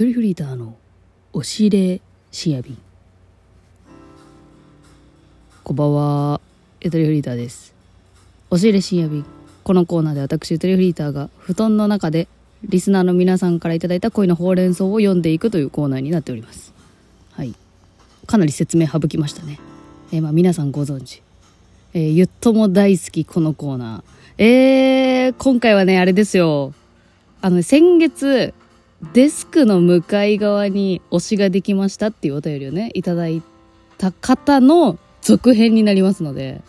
トリフリーターの押し入れ深夜便こんばんは。ゆとりフリーターです。押し入れ深夜便このコーナーで私ゆとりフリーターが布団の中でリスナーの皆さんからいただいた恋のほうれん草を読んでいくというコーナーになっております。はい。かなり説明省きましたね。えーまあ皆さんご存知。えー、ゆっとも大好きこのコーナー。えー、今回はねあれですよ。あの先月デスクの向かい側に推しができましたっていうお便りをね、いただいた方の続編になりますので、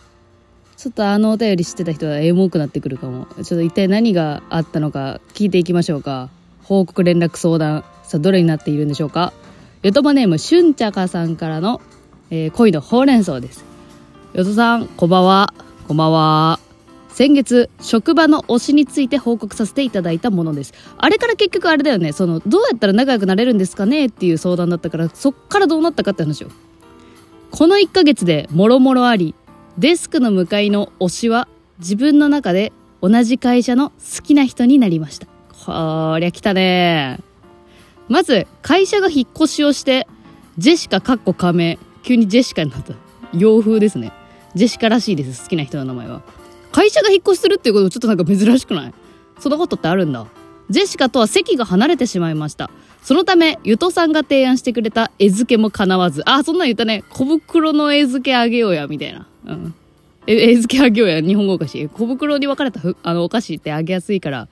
ちょっとあのお便り知ってた人はエモくなってくるかも。ちょっと一体何があったのか聞いていきましょうか。報告連絡相談。さあ、どれになっているんでしょうか。ヨトマネーム、しゅんちゃかさんからの、えー、恋のほうれん草です。ヨトさん、こんばんは。こんばんは。先月職場の推しについて報告させていただいたものです。あれから結局あれだよね。そのどうやったら仲良くなれるんですかねっていう相談だったからそっからどうなったかって話をこの1ヶ月でもろもろありデスクの向かいの推しは自分の中で同じ会社の好きな人になりました。こりゃ来たね。まず会社が引っ越しをしてジェシカかっこ仮名急にジェシカになった。洋風ですね。ジェシカらしいです好きな人の名前は。会社が引っ越しするっていうことちょっとなんか珍しくない？そんなことってあるんだ。ジェシカとは席が離れてしまいました。そのため、ゆとさんが提案してくれた絵付けも叶わず。あ、そんなん言ったね。小袋の絵付けあげようや、みたいな。うん。絵付けあげようや、日本語お菓子。小袋に分かれたあのお菓子ってあげやすいから、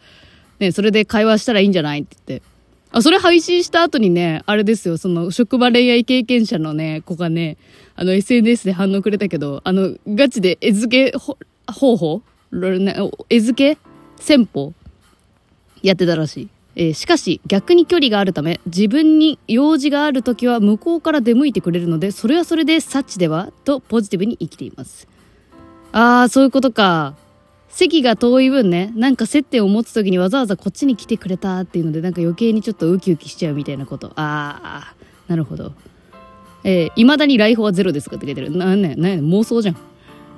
ね、それで会話したらいいんじゃないって言って。あ、それ配信した後にね、あれですよ、その職場恋愛経験者のね、子がね、あの SNS で反応くれたけど、あの、ガチで絵付け方法？絵付け？戦法？やってたらしい。えー、しかし逆に距離があるため自分に用事がある時は向こうから出向いてくれるのでそれはそれでサッチでは？とポジティブに生きています。ああそういうことか。席が遠い分ねなんか接点を持つ時にわざわざこっちに来てくれたっていうのでなんか余計にちょっとウキウキしちゃうみたいなこと。ああなるほど。えー、未だに来訪はゼロですかって書いてる。なんねなん妄想じゃん。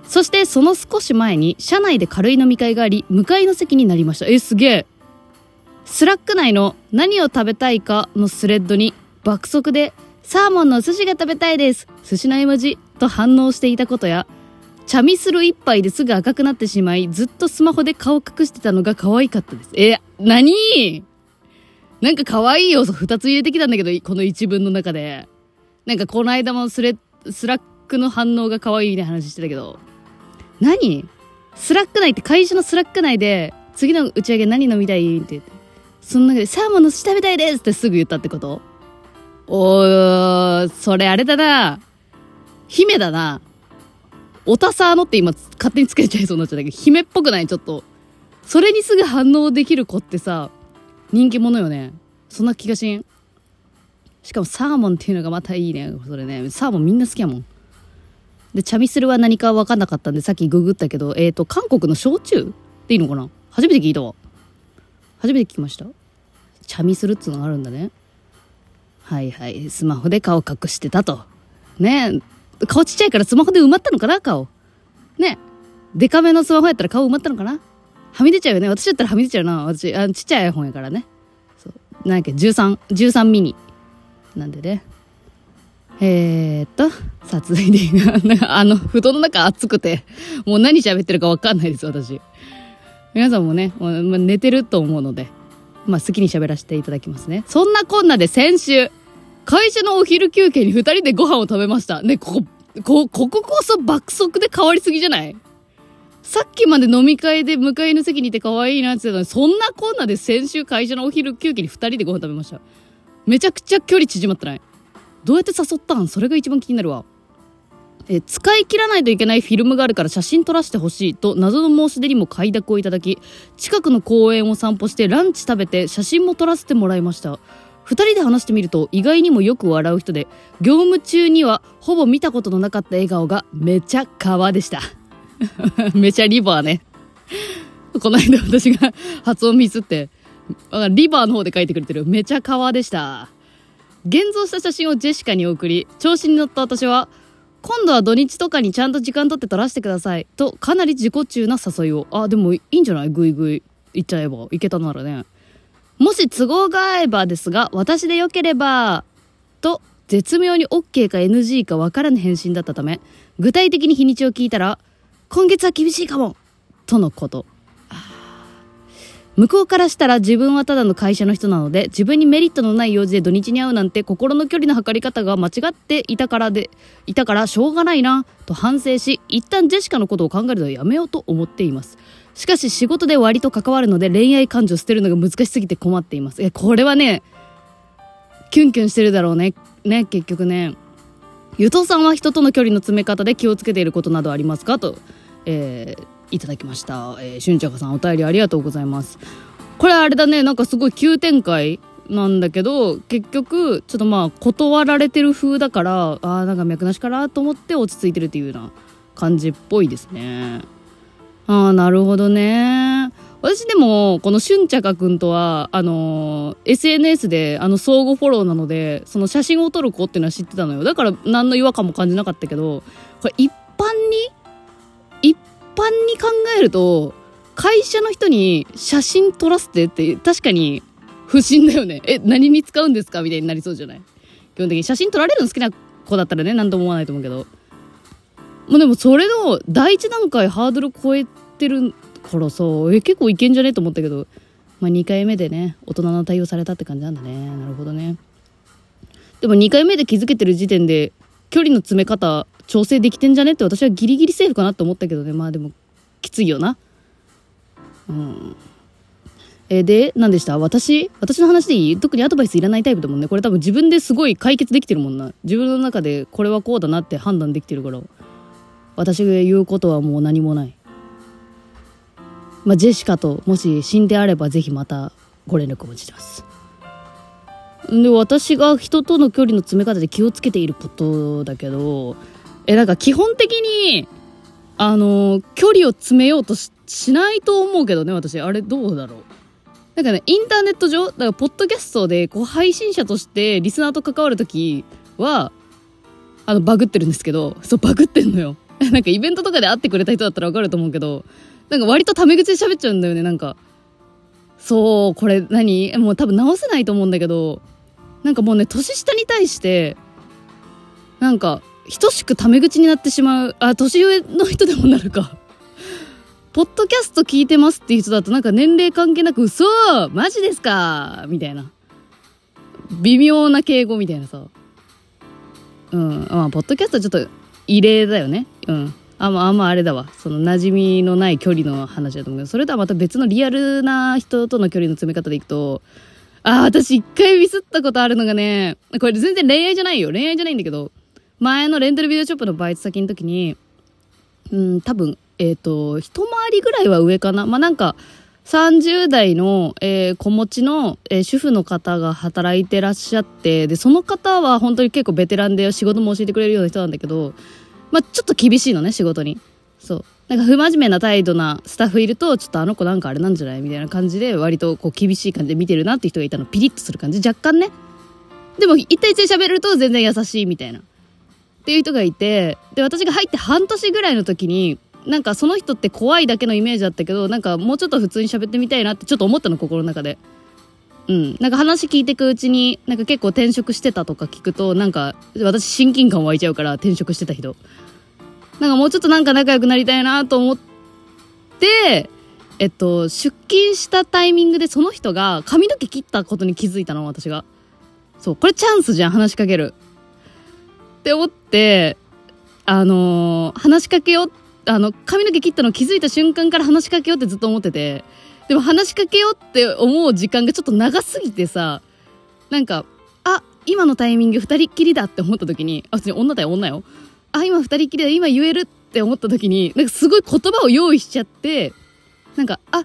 そしてその少し前に社内で軽い飲み会があり向かいの席になりました。えすげえ。スラック内の何を食べたいかのスレッドに爆速でサーモンの寿司が食べたいです。寿司の絵文字と反応していたことやチャミスル一杯ですぐ赤くなってしまいずっとスマホで顔隠してたのが可愛かったです。え何？なんか可愛い要素2つ入れてきたんだけどこの一文の中で。なんかこの間もスレスラックの反応が可愛いみたいな話してたけど。何？スラック内って会社のスラック内で次の打ち上げ何飲みたいって言って。その中でサーモンの寿司食べたいですってすぐ言ったってこと？おーそれあれだな。姫だな。オタサーのって今勝手につけちゃいそうになっちゃったけど姫っぽくない？ちょっと。それにすぐ反応できる子ってさ人気者よね。そんな気がしん。しかもサーモンっていうのがまたいいね。それねサーモンみんな好きやもん。で、チャミスルは何か分かんなかったんで、さっきググったけど、えっ、ー、と、韓国の焼酎？っていいのかな？初めて聞いたわ。初めて聞きました？チャミスルっつうのがあるんだね。はいはい。スマホで顔隠してたと。ね顔ちっちゃいからスマホで埋まったのかな？顔。ねデカめのスマホやったら顔埋まったのかな？はみ出ちゃうよね。私だったらはみ出ちゃうな。私、あちっちゃい iPhone やからね。そう。なんやっけ、13、13ミニ。なんでね。えー、っと、さあ続いて、あの、布団の中暑くて、もう何喋ってるかわかんないです、私。皆さんもね、まあ、寝てると思うので、まあ好きに喋らせていただきますね。そんなこんなで先週、会社のお昼休憩に二人でご飯を食べました。ね、ここ、こ、こここそ爆速で変わりすぎじゃない？さっきまで飲み会で向かいの席にいて可愛いなって言ったのに、そんなこんなで先週会社のお昼休憩に二人でご飯食べました。めちゃくちゃ距離縮まってない？どうやって誘ったん？それが一番気になるわ。え使い切らないといけないフィルムがあるから写真撮らせてほしいと謎の申し出にも快諾をいただき近くの公園を散歩してランチ食べて写真も撮らせてもらいました。2人で話してみると意外にもよく笑う人で業務中にはほぼ見たことのなかった笑顔がめちゃ川でした。めちゃリバーね。この間私が発音ミスってリバーの方で書いてくれてる。めちゃ川でした。現像した写真をジェシカに送り、調子に乗った私は、今度は土日とかにちゃんと時間取って撮らせてください。と、かなり自己中な誘いを。あ、でもいいんじゃない？ぐいぐい。行っちゃえば。行けたならね。もし都合が合えばですが、私でよければ、と、絶妙に OK か NG かわからぬ返信だったため、具体的に日にちを聞いたら、今月は厳しいかもとのこと。向こうからしたら自分はただの会社の人なので自分にメリットのない用事で土日に会うなんて心の距離の測り方が間違っていたからでいたからしょうがないなと反省し一旦ジェシカのことを考えるのはやめようと思っています。しかし仕事で割と関わるので恋愛感情捨てるのが難しすぎて困っています。えこれはねキュンキュンしてるだろうね。ね結局ね。ゆとさんは人との距離の詰め方で気をつけていることなどありますか？と、えーいただきました。えー、しゅんちゃかさんお便りありがとうございます。これあれだね、なんかすごい急展開なんだけど、結局、ちょっとまあ、断られてる風だから、ああ、なんか脈なしかなと思って落ち着いてるっていうような感じっぽいですね。ああ、なるほどね。私でも、このしゅんちゃかくんとは、あのー SNS で、あの、相互フォローなので、その写真を撮る子っていうのは知ってたのよ。だから、何の違和感も感じなかったけど、これ一般に般に考えると会社の人に写真撮らせてって確かに不審だよね。え何に使うんですかみたいになりそうじゃない？基本的に写真撮られるの好きな子だったらね何とも思わないと思うけど。もうでもそれの第一段階ハードル超えてるからさえ結構いけんじゃね？と思ったけど。まあ2回目でね大人の対応されたって感じなんだね。なるほどね。でも2回目で気づけてる時点で距離の詰め方調整できてんじゃねって私はギリギリセーフかなって思ったけどね。まあでもきついよな。うん。えで何でした？私私の話でいい？特にアドバイスいらないタイプだもんね。これ多分自分ですごい解決できてるもんな。自分の中でこれはこうだなって判断できてるから。私が言うことはもう何もない。まあジェシカともし死んであればぜひまたご連絡お待ちします。で私が人との距離の詰め方で気をつけていることだけどえなんか基本的にあの距離を詰めようとしないと思うけどね私。あれどうだろう。なんかねインターネット上だからポッドキャストでこう配信者としてリスナーと関わる時はあのバグってるんですけどそうバグってんのよ。なんかイベントとかで会ってくれた人だったらわかると思うけどなんか割とタメ口で喋っちゃうんだよねなんか。そうこれ何？もう多分直せないと思うんだけどなんかもうね年下に対してなんか等しくタメ口になってしまうあ年上の人でもなるか。ポッドキャスト聞いてますっていう人だとなんか年齢関係なく嘘マジですか？みたいな。微妙な敬語みたいなさ。うん。まあポッドキャストちょっと異例だよね。うん。あまあまああれだわ。その馴染みのない距離の話だと思うけど。それとはまた別のリアルな人との距離の詰め方でいくとあー私一回ミスったことあるのがねこれ全然恋愛じゃないよ。恋愛じゃないんだけど。前のレンタルビデオショップのバイト先の時にうん多分えっ、と一回りぐらいは上かな。まあなんか30代の、えー子持ちの、えー主婦の方が働いてらっしゃってでその方は本当に結構ベテランで仕事も教えてくれるような人なんだけどまあちょっと厳しいのね仕事に。そう。なんか不真面目な態度なスタッフいるとちょっとあの子なんかあれなんじゃないみたいな感じで割とこう厳しい感じで見てるなって人がいたの。ピリッとする感じ。若干ね。でも一対一で喋ると全然優しいみたいな。っていう人がいてで私が入って半年ぐらいの時になんかその人って怖いだけのイメージだったけどなんかもうちょっと普通に喋ってみたいなってちょっと思ったの心の中で。うん。なんか話聞いてくうちになんか結構転職してたとか聞くとなんか私親近感湧いちゃうから転職してた人。なんかもうちょっとなんか仲良くなりたいなと思ってえっと出勤したタイミングでその人が髪の毛切ったことに気づいたの私が。そう。これチャンスじゃん話しかける。って思ってあのー話しかけようあの髪の毛切ったの気づいた瞬間から話しかけようってずっと思っててでも話しかけようって思う時間がちょっと長すぎてさなんかあ今のタイミング二人っきりだって思った時にあ普通に女だよ女よ。あ今二人っきりだ今言えるって思った時になんかすごい言葉を用意しちゃってなんかあ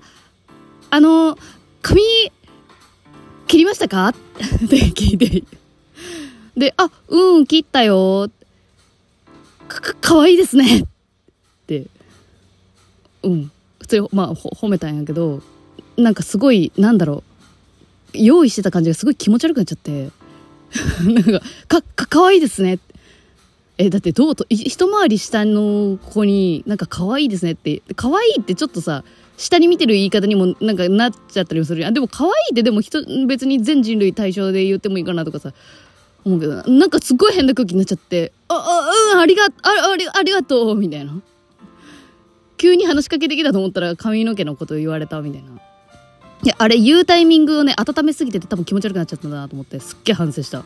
あのー髪切りましたか？って聞いて。で、あ、うん、切ったよ。か、か、かわいいですね。って、うん。普通に、まあ、褒めたんやけど、なんかすごい、なんだろう。用意してた感じがすごい気持ち悪くなっちゃって。なんか、か、か、かわいいですね。え、だってどうと、一回り下の子になんか可愛いですねって、可愛いってちょっとさ、下に見てる言い方にもなんかなっちゃったりもするあでも可愛いってでも人別に全人類対象で言ってもいいかなとかさ思うけどなんかすっごい変な空気になっちゃってああうんありがあありありがとうみたいな。急に話しかけてきたと思ったら髪の毛のこと言われたみたいな。いやあれ言うタイミングをね温めすぎてて多分気持ち悪くなっちゃったんだなと思ってすっげえ反省した。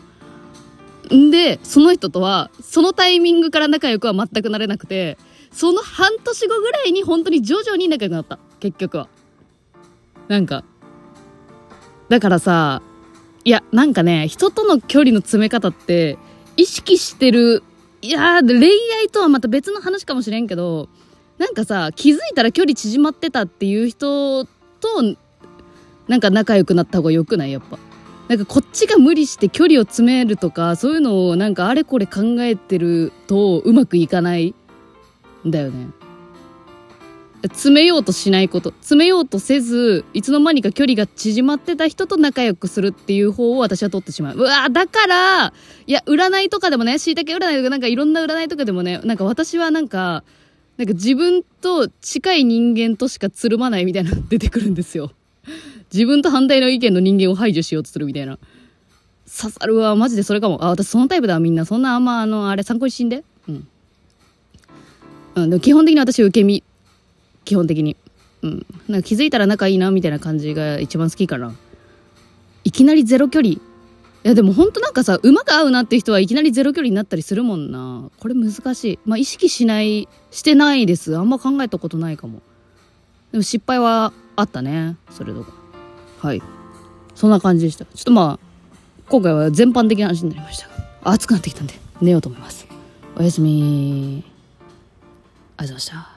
んでその人とはそのタイミングから仲良くは全くなれなくてその半年後ぐらいに本当に徐々に仲良くなった。結局は。なんかだからさいやなんかね人との距離の詰め方って意識してるいや恋愛とはまた別の話かもしれんけどなんかさ気づいたら距離縮まってたっていう人となんか仲良くなった方がよくない？やっぱ。なんかこっちが無理して距離を詰めるとかそういうのをなんかあれこれ考えてるとうまくいかないんだよね。詰めようとしないこと詰めようとせずいつの間にか距離が縮まってた人と仲良くするっていう方を私は取ってしまう。うわだからいや占いとかでもねしいたけ占いとかなんかいろんな占いとかでもねなんか私はなんかなんか自分と近い人間としかつるまないみたいな出てくるんですよ。自分と反対の意見の人間を排除しようとするみたいな。刺さるわマジでそれかも。あ私そのタイプだみんな。そんなあんまあのあれ参考にしんで。うん。うん、でも基本的に私受け身。基本的に。うん。なんか気づいたら仲いいなみたいな感じが一番好きかな。いきなりゼロ距離。いやでもほんとなんかさ馬が合うなっていう人はいきなりゼロ距離になったりするもんな。これ難しい。まあ意識しないしてないです。あんま考えたことないかも。でも失敗はあったね。それとか。はい。そんな感じでした。ちょっとまあ今回は全般的な話になりました。暑くなってきたんで寝ようと思います。おやすみありがとうございました。